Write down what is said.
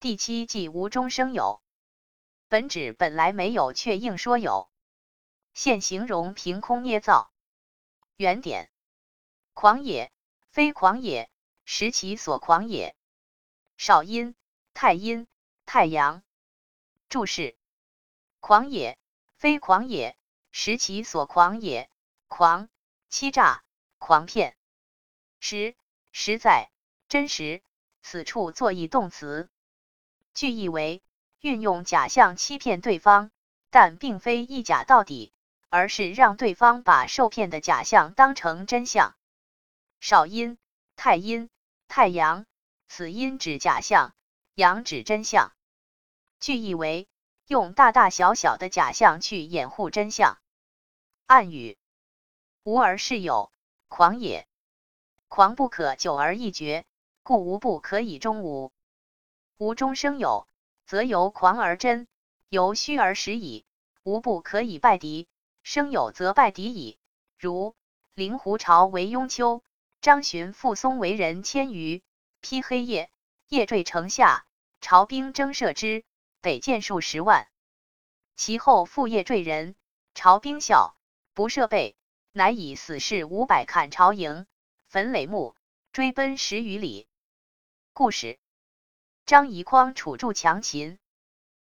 第七季无中生有。本指本来没有，却硬说有，现形容凭空捏造。原点：狂也，非狂也，实其所狂也。少阴、太阴、太阳。注释：狂也，非狂也，实其所狂也。狂，欺诈，狂骗。实，实在，真实。此处作意动词，句意为运用假象欺骗对方，但并非一假到底，而是让对方把受骗的假象当成真相。少阴、太阴、太阳，此阴指假象，阳指真相。句意为用大大小小的假象去掩护真相。暗语。无而是有，狂也。狂不可久而易绝，故无不可以终无。无中生有，则由狂而真，由虚而实矣。无不可以败敌，生有则败敌矣。如令狐巢为雍丘，张巡复松为人千余，披黑夜，夜坠城下，朝兵征射之，北箭数十万。其后复夜坠人，朝兵笑，不设备。乃以死士五百砍朝营，焚垒木，追奔十余里。故事：张仪匡楚助强秦。